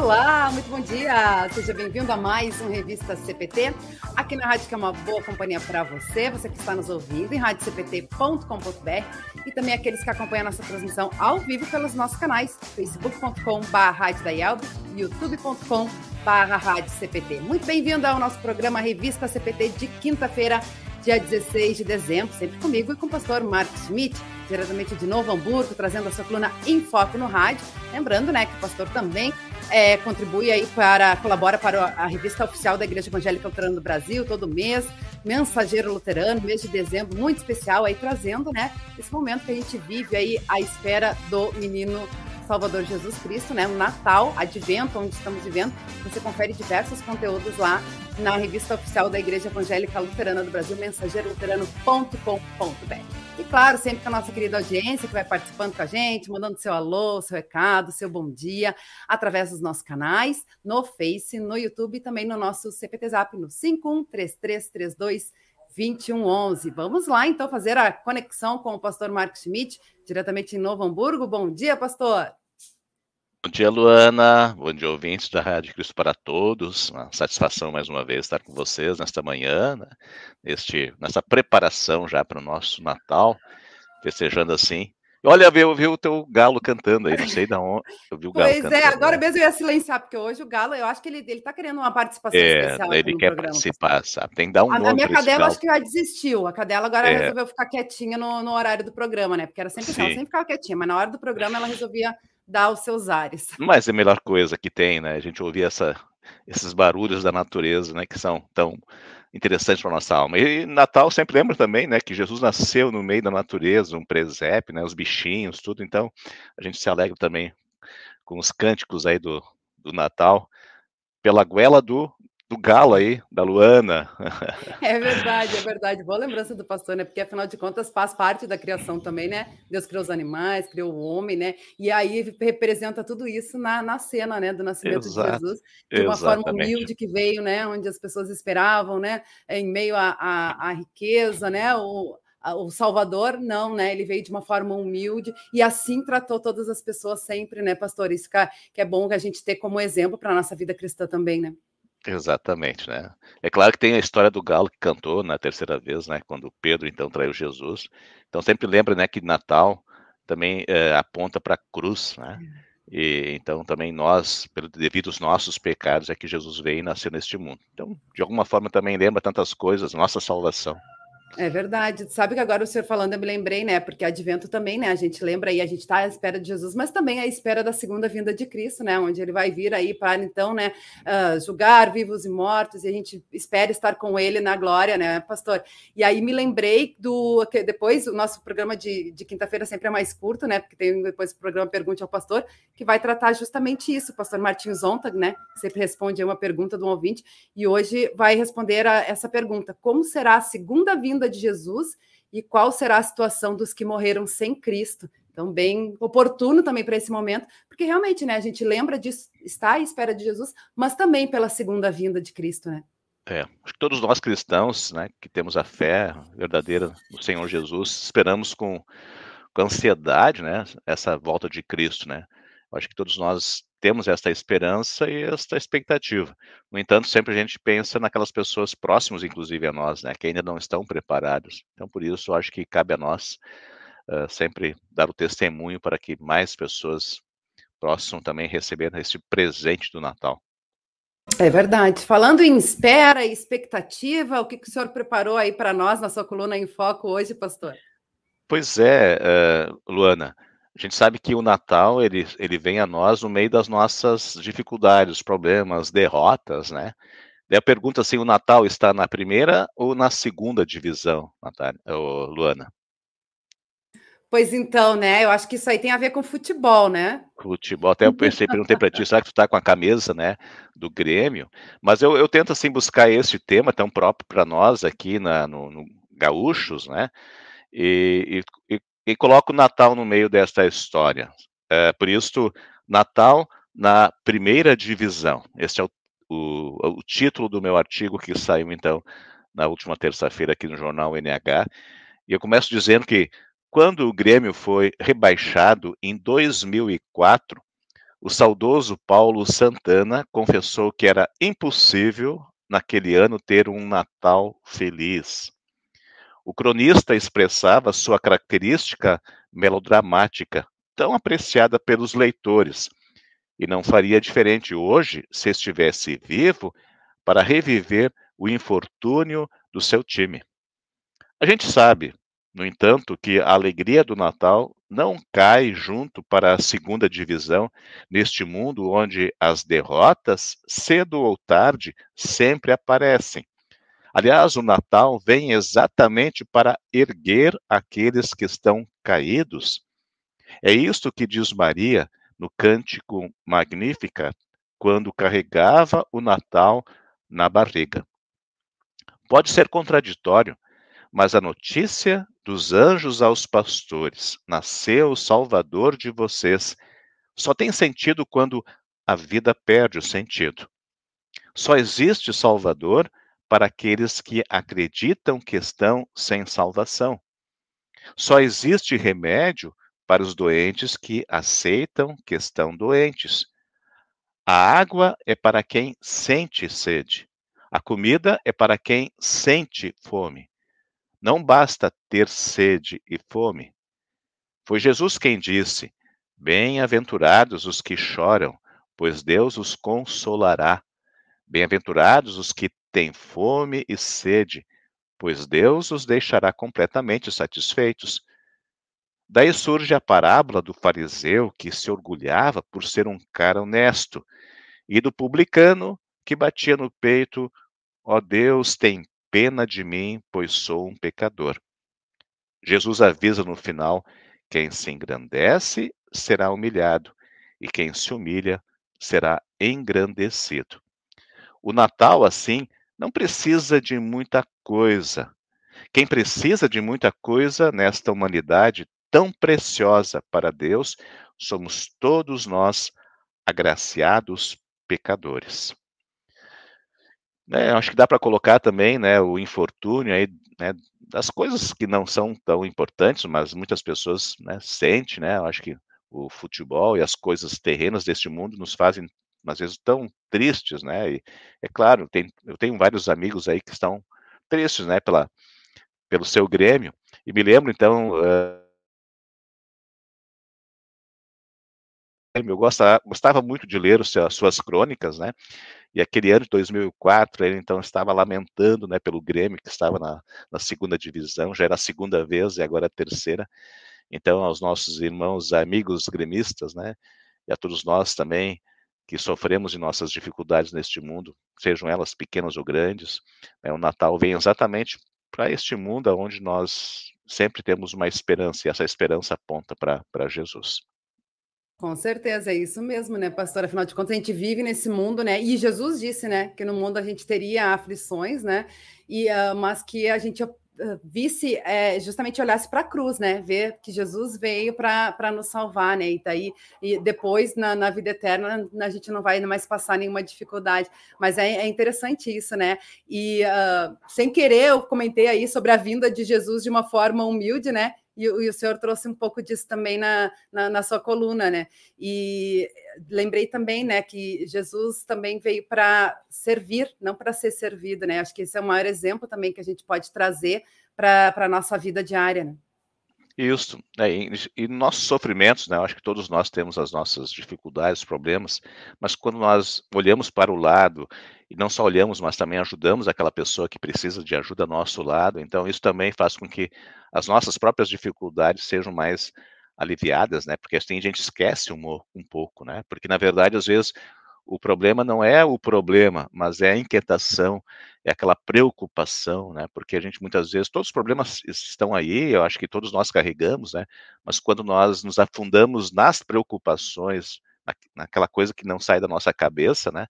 Olá, muito bom dia! Seja bem-vindo a mais um Revista CPT, aqui na rádio que é uma boa companhia para você, você que está nos ouvindo em radiocpt.com.br e também aqueles que acompanham a nossa transmissão ao vivo pelos nossos canais, facebook.com.br youtube.com.br. Muito bem-vindo ao nosso programa Revista CPT de quinta-feira, dia 16 de dezembro, sempre comigo e com o pastor Marcos Schmidt, diretamente de Novo Hamburgo, trazendo a sua coluna em foco no rádio. Lembrando, né, que o pastor também é, contribui aí para, colabora para a revista oficial da Igreja Evangélica Luterana do Brasil, todo mês, Mensageiro Luterano, mês de dezembro, muito especial aí, trazendo, né, esse momento que a gente vive aí à espera do menino Salvador Jesus Cristo, né? O Natal, Advento, onde estamos vivendo. Você confere diversos conteúdos lá na revista oficial da Igreja Evangélica Luterana do Brasil, mensageiroluterano.com.br. E claro, sempre com a nossa querida audiência que vai participando com a gente, mandando seu alô, seu recado, seu bom dia, através dos nossos canais, no Face, no YouTube e também no nosso CPT Zap, no 513332 2111. Vamos lá, então, fazer a conexão com o pastor Marcos Schmidt, diretamente em Novo Hamburgo. Bom dia, pastor. Bom dia, Luana. Bom dia, ouvintes da Rádio Cristo para Todos. Uma satisfação mais uma vez estar com vocês nesta manhã, né? Neste, nessa preparação já para o nosso Natal, festejando assim Olha, eu vi o teu galo cantando aí, não sei da onde. Eu vi o galo pois é, agora mesmo eu ia silenciar, porque hoje o galo, eu acho que ele, ele tá querendo uma participação é, especial. Ele quer programa, participar, sabe? Tem que dar um a, nome. A minha cadela acho que já desistiu. A cadela agora é. resolveu ficar quietinha no, no, horário do programa, né? Porque era sempre assim, ela sempre ficava quietinha, mas na hora do programa ela resolvia dar os seus ares. Mas é a melhor coisa que tem, né? A gente ouvir essa, esses barulhos da natureza, né? Que são tão interessante para nossa alma. E Natal sempre lembra também, né, que Jesus nasceu no meio da natureza, um presépio, né, os bichinhos, tudo. Então, a gente se alegra também com os cânticos aí do, do Natal pela goela do do galo aí, da Luana. É verdade, é verdade. Boa lembrança do pastor, né? Porque afinal de contas faz parte da criação também, né? Deus criou os animais, criou o homem, né? E aí representa tudo isso na, na cena, né? Do nascimento Exato. de Jesus, de uma Exatamente. forma humilde que veio, né? Onde as pessoas esperavam, né? Em meio à riqueza, né? O, o Salvador, não, né? Ele veio de uma forma humilde e assim tratou todas as pessoas sempre, né, pastor? Isso que é bom que a gente ter como exemplo para a nossa vida cristã também, né? Exatamente, né? É claro que tem a história do galo que cantou na terceira vez, né? Quando Pedro então traiu Jesus. Então sempre lembra, né, que Natal também é, aponta para a cruz, né? E então também nós, pelo devido aos nossos pecados, é que Jesus veio e nasceu neste mundo. Então, de alguma forma também lembra tantas coisas, nossa salvação. É verdade. Sabe que agora o senhor falando, eu me lembrei, né? Porque advento também, né? A gente lembra aí, a gente está à espera de Jesus, mas também à espera da segunda vinda de Cristo, né? Onde ele vai vir aí para então, né? Uh, julgar vivos e mortos, e a gente espera estar com ele na glória, né, pastor? E aí me lembrei do. que depois o nosso programa de, de quinta-feira sempre é mais curto, né? Porque tem depois o programa Pergunte ao Pastor, que vai tratar justamente isso. O pastor Martins Zontag, né? Sempre responde uma pergunta do um ouvinte, e hoje vai responder a essa pergunta: como será a segunda vinda? Vinda de Jesus e qual será a situação dos que morreram sem Cristo. Então, bem oportuno também para esse momento, porque realmente, né, a gente lembra disso, está à espera de Jesus, mas também pela segunda vinda de Cristo, né? É, acho que todos nós cristãos, né, que temos a fé verdadeira no Senhor Jesus, esperamos com, com ansiedade, né, essa volta de Cristo, né? Acho que todos nós temos esta esperança e esta expectativa. No entanto, sempre a gente pensa naquelas pessoas próximas, inclusive a nós, né, que ainda não estão preparadas. Então, por isso, acho que cabe a nós uh, sempre dar o testemunho para que mais pessoas possam também receber esse presente do Natal. É verdade. Falando em espera e expectativa, o que, que o senhor preparou aí para nós na sua coluna em foco hoje, pastor? Pois é, uh, Luana. A gente sabe que o Natal ele, ele vem a nós no meio das nossas dificuldades, problemas, derrotas, né? Daí a pergunta assim, o Natal está na primeira ou na segunda divisão, Natália, ou Luana? Pois então, né? Eu acho que isso aí tem a ver com futebol, né? Futebol. Até eu pensei, perguntei para ti, será que tu tá com a camisa, né, do Grêmio? Mas eu, eu tento assim buscar esse tema tão próprio para nós aqui na, no, no Gaúchos, né? E, e, e coloco o Natal no meio desta história. É, por isso, Natal na primeira divisão. Esse é o, o, o título do meu artigo que saiu, então, na última terça-feira aqui no jornal NH. E eu começo dizendo que quando o Grêmio foi rebaixado em 2004, o saudoso Paulo Santana confessou que era impossível naquele ano ter um Natal feliz. O cronista expressava sua característica melodramática, tão apreciada pelos leitores, e não faria diferente hoje se estivesse vivo para reviver o infortúnio do seu time. A gente sabe, no entanto, que a alegria do Natal não cai junto para a segunda divisão neste mundo onde as derrotas, cedo ou tarde, sempre aparecem. Aliás, o Natal vem exatamente para erguer aqueles que estão caídos. É isto que diz Maria no cântico Magnífica, quando carregava o Natal na barriga. Pode ser contraditório, mas a notícia dos anjos aos pastores, nasceu o Salvador de vocês, só tem sentido quando a vida perde o sentido. Só existe Salvador para aqueles que acreditam que estão sem salvação. Só existe remédio para os doentes que aceitam que estão doentes. A água é para quem sente sede. A comida é para quem sente fome. Não basta ter sede e fome. Foi Jesus quem disse: Bem-aventurados os que choram, pois Deus os consolará. Bem-aventurados os que têm fome e sede, pois Deus os deixará completamente satisfeitos. Daí surge a parábola do fariseu que se orgulhava por ser um cara honesto, e do publicano que batia no peito: Ó oh Deus, tem pena de mim, pois sou um pecador. Jesus avisa no final: quem se engrandece será humilhado, e quem se humilha será engrandecido. O Natal, assim, não precisa de muita coisa. Quem precisa de muita coisa nesta humanidade tão preciosa para Deus somos todos nós, agraciados pecadores. Né, acho que dá para colocar também, né, o infortúnio aí, né, das coisas que não são tão importantes, mas muitas pessoas, né, sentem, né, acho que o futebol e as coisas terrenas deste mundo nos fazem, às vezes, tão tristes, né, e é claro, tem, eu tenho vários amigos aí que estão tristes, né, pela, pelo seu Grêmio, e me lembro, então, uh, eu gostava, gostava muito de ler as suas crônicas, né? E aquele ano de 2004, ele então estava lamentando, né, pelo Grêmio que estava na, na segunda divisão, já era a segunda vez e agora a terceira. Então, aos nossos irmãos, amigos gremistas, né, e a todos nós também que sofremos de nossas dificuldades neste mundo, sejam elas pequenas ou grandes, né, o Natal vem exatamente para este mundo onde nós sempre temos uma esperança e essa esperança aponta para Jesus. Com certeza, é isso mesmo, né, pastor? Afinal de contas, a gente vive nesse mundo, né? E Jesus disse, né, que no mundo a gente teria aflições, né? E, uh, mas que a gente visse, é, justamente olhasse para a cruz, né? Ver que Jesus veio para nos salvar, né? E daí, e depois, na, na, vida eterna, a gente não vai mais passar nenhuma dificuldade. Mas é, é interessante isso, né? E, uh, sem querer, eu comentei aí sobre a vinda de Jesus de uma forma humilde, né? E, e, o senhor trouxe um pouco disso também na, na, na, sua coluna, né? E lembrei também, né, que Jesus também veio para servir, não para ser servido, né? Acho que esse é o maior exemplo também que a gente pode trazer para a nossa vida diária, né? Isso, é, e, e nossos sofrimentos, né, eu acho que todos nós temos as nossas dificuldades, problemas, mas quando nós olhamos para o lado, e não só olhamos, mas também ajudamos aquela pessoa que precisa de ajuda ao nosso lado, então isso também faz com que as nossas próprias dificuldades sejam mais aliviadas, né, porque assim a gente esquece um, um pouco, né, porque na verdade às vezes o problema não é o problema, mas é a inquietação, é aquela preocupação, né? Porque a gente muitas vezes, todos os problemas estão aí, eu acho que todos nós carregamos, né? Mas quando nós nos afundamos nas preocupações, na, naquela coisa que não sai da nossa cabeça, né?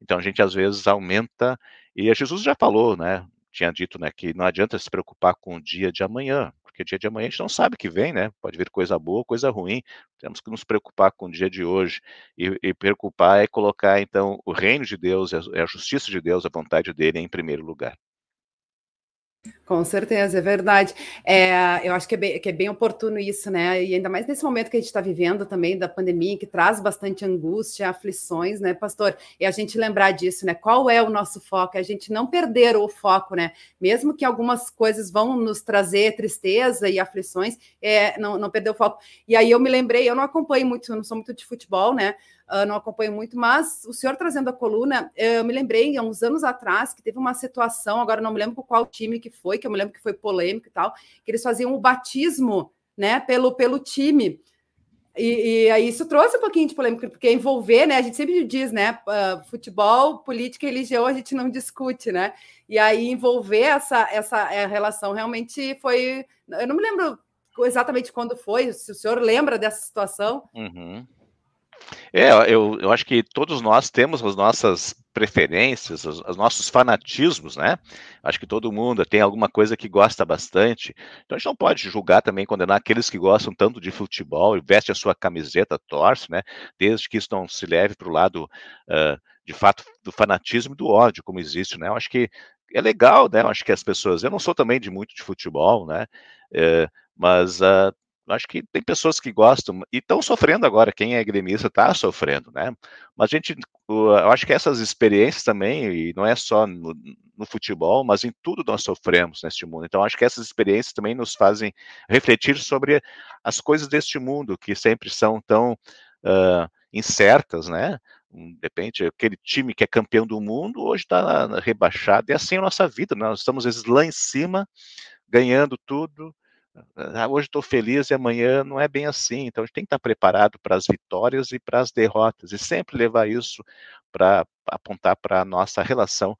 Então a gente às vezes aumenta, e Jesus já falou, né? Tinha dito, né, que não adianta se preocupar com o dia de amanhã, porque dia de amanhã a gente não sabe que vem, né? Pode vir coisa boa, coisa ruim. Temos que nos preocupar com o dia de hoje. E, e preocupar é colocar, então, o reino de Deus, a, a justiça de Deus, a vontade dele em primeiro lugar. Com certeza, é verdade. É, eu acho que é, bem, que é, bem, oportuno isso, né? E ainda mais nesse momento que a gente está vivendo também da pandemia, que traz bastante angústia, aflições, né, pastor? E a gente lembrar disso, né? Qual é o nosso foco? É a gente não perder o foco, né? Mesmo que algumas coisas vão nos trazer tristeza e aflições, é, não, não perder o foco. E aí eu me lembrei, eu não acompanho muito, eu não sou muito de futebol, né? Uh, não acompanho muito, mas o senhor trazendo a coluna, eu me lembrei, há uns anos atrás, que teve uma situação, agora não me lembro qual time que foi, que eu me lembro que foi polêmico e tal, que eles faziam o batismo, né, pelo, pelo time. E, e, aí isso trouxe um pouquinho de polêmica, porque envolver, né? A gente sempre diz, né? Uh, futebol, política e religião a gente não discute, né? E aí envolver essa, essa eh, relação realmente foi. Eu não me lembro exatamente quando foi, se o senhor lembra dessa situação. Uhum. É, eu, eu acho que todos nós temos as nossas preferências, os, os, nossos fanatismos, né? Acho que todo mundo tem alguma coisa que gosta bastante. Então a gente não pode julgar também, condenar aqueles que gostam tanto de futebol e veste a sua camiseta, torce, né? Desde que isso não se leve para o lado, uh, de fato, do fanatismo e do ódio, como existe, né? Eu acho que é legal, né? Eu acho que as pessoas. Eu não sou também de muito de futebol, né? Uh, mas uh, acho que tem pessoas que gostam e estão sofrendo agora. Quem é gremista está sofrendo, né? Mas a gente, eu acho que essas experiências também, e não é só no, no, futebol, mas em tudo nós sofremos neste mundo. Então, acho que essas experiências também nos fazem refletir sobre as coisas deste mundo que sempre são tão uh, incertas, né? De repente, aquele time que é campeão do mundo hoje está rebaixado. E assim é a nossa vida. Nós estamos às vezes lá em cima, ganhando tudo, ah, hoje estou feliz e amanhã não é bem assim. Então a gente tem que estar preparado para as vitórias e para as derrotas e sempre levar isso para apontar para a nossa relação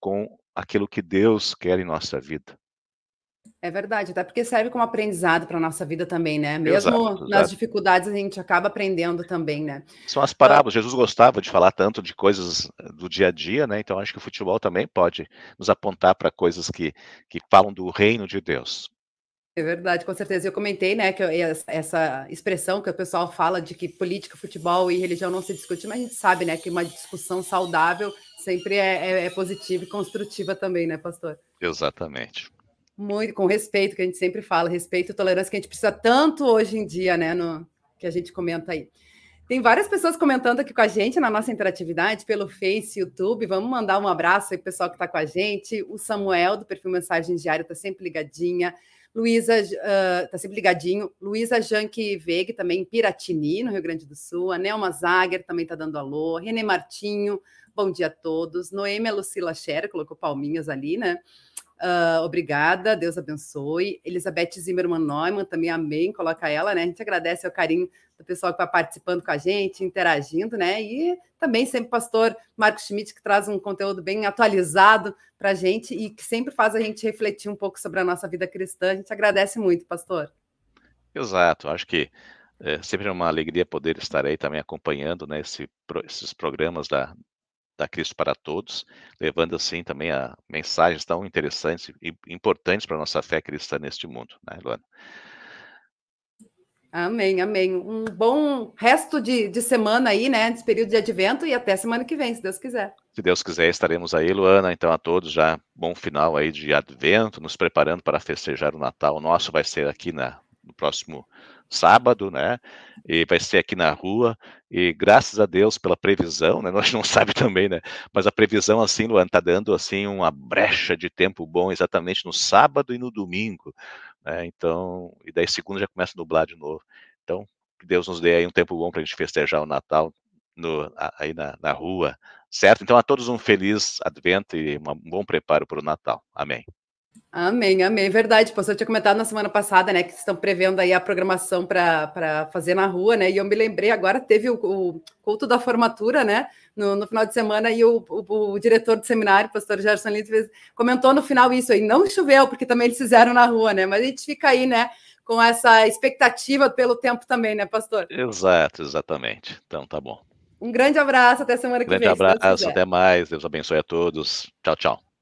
com aquilo que Deus quer em nossa vida. É verdade, até porque serve como aprendizado para a nossa vida também, né? Mesmo exato, nas dificuldades, a gente acaba aprendendo também, né? São as parábolas. Jesus gostava de falar tanto de coisas do dia a dia, né? Então acho que o futebol também pode nos apontar para coisas que, que falam do reino de Deus. É verdade, com certeza. Eu comentei, né, que eu, essa expressão que o pessoal fala de que política, futebol e religião não se discute, mas a gente sabe, né, que uma discussão saudável sempre é, é, é positiva e construtiva também, né, pastor? Exatamente. Muito, com respeito, que a gente sempre fala, respeito e tolerância que a gente precisa tanto hoje em dia, né, no, que a gente comenta aí. Tem várias pessoas comentando aqui com a gente na nossa interatividade pelo Face, YouTube. Vamos mandar um abraço aí pro pessoal que está com a gente. O Samuel, do perfil Mensagem Diária, está sempre ligadinha. Luísa uh, sempre ligadinho. Luísa Janque Veg, também Piratini, no Rio Grande do Sul. A Nelma Zager também está dando alô. Renê Martinho, bom dia a todos. Noêmia Lucila Scherer, colocou palminhas ali, né? Uh, obrigada, Deus abençoe. Elizabeth Zimmermann Neumann, também amém, coloca ela, né? A gente agradece o carinho do pessoal que está participando com a gente, interagindo, né? E também sempre o pastor Marcos Schmidt, que traz um conteúdo bem atualizado para a gente e que sempre faz a gente refletir um pouco sobre a nossa vida cristã. A gente agradece muito, pastor. Exato, acho que é sempre uma alegria poder estar aí também acompanhando né, esse, esses programas da, da Cristo para Todos, levando assim também a mensagens tão interessantes e importantes para a nossa fé cristã neste mundo, né, Luana? Amém, amém. Um bom resto de, de semana aí, né? Desse período de advento e até semana que vem, se Deus quiser. Se Deus quiser, estaremos aí, Luana. Então, a todos já bom final aí de advento, nos preparando para festejar o Natal. O nosso vai ser aqui na, no próximo sábado, né? E vai ser aqui na rua. E graças a Deus pela previsão, né? Nós não sabe também, né? Mas a previsão assim, Luana, está dando assim uma brecha de tempo bom exatamente no sábado e no domingo. Né? Então, e daí segunda já começa a nublar de novo. Então, que Deus nos dê aí um tempo bom para a gente festejar o Natal no, aí na, na rua, certo? Então, a todos um feliz advento e um bom preparo para o Natal. Amém. Amém, amém. Verdade, pastor, eu tinha comentado na semana passada, né, que estão prevendo aí a programação para fazer na rua, né, e eu me lembrei agora, teve o, o culto da formatura, né, no, no, final de semana, e o, o, o diretor do seminário, pastor Gerson Lins, comentou no final isso aí, não choveu, porque também eles fizeram na rua, né, mas a gente fica aí, né, com essa expectativa pelo tempo também, né, pastor? Exato, exatamente. Então, tá bom. Um grande abraço, até semana que grande vem. Grande abraço, até mais, Deus abençoe a todos. Tchau, tchau.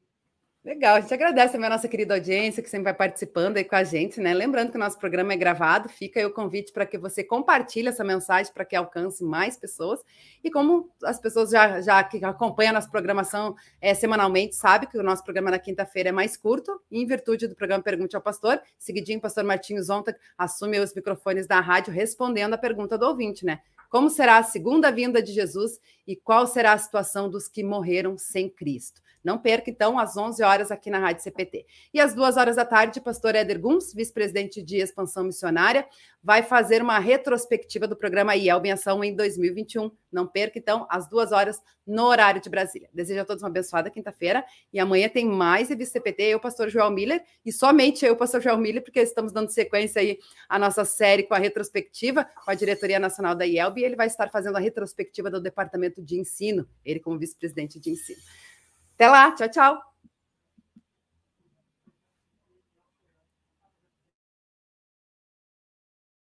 Legal, a gente agradece também a nossa querida audiência que sempre vai participando aí com a gente, né? Lembrando que o nosso programa é gravado, fica aí o convite para que você compartilhe essa mensagem para que alcance mais pessoas. E como as pessoas já, já que acompanham a nossa programação é, semanalmente, sabe que o nosso programa na quinta-feira é mais curto, em virtude do programa Pergunte ao Pastor, seguidinho, o pastor Martinho Zonta assume os microfones da rádio respondendo a pergunta do ouvinte, né? Como será a segunda vinda de Jesus e qual será a situação dos que morreram sem Cristo? Não perca, então, às 11 horas aqui na Rádio CPT. E às duas horas da tarde, pastor Éder Guns, vice-presidente de expansão missionária, vai fazer uma retrospectiva do programa IELB em Ação em 2021. Não perca, então, às duas horas no horário de Brasília. Desejo a todos uma abençoada quinta-feira e amanhã tem mais Revista CPT, eu, pastor Joel Miller, e somente eu, pastor Joel Miller, porque estamos dando sequência aí à nossa série com a retrospectiva, com a diretoria nacional da IELB, e ele vai estar fazendo a retrospectiva do departamento de ensino, ele como vice-presidente de ensino. Até lá, tchau, tchau.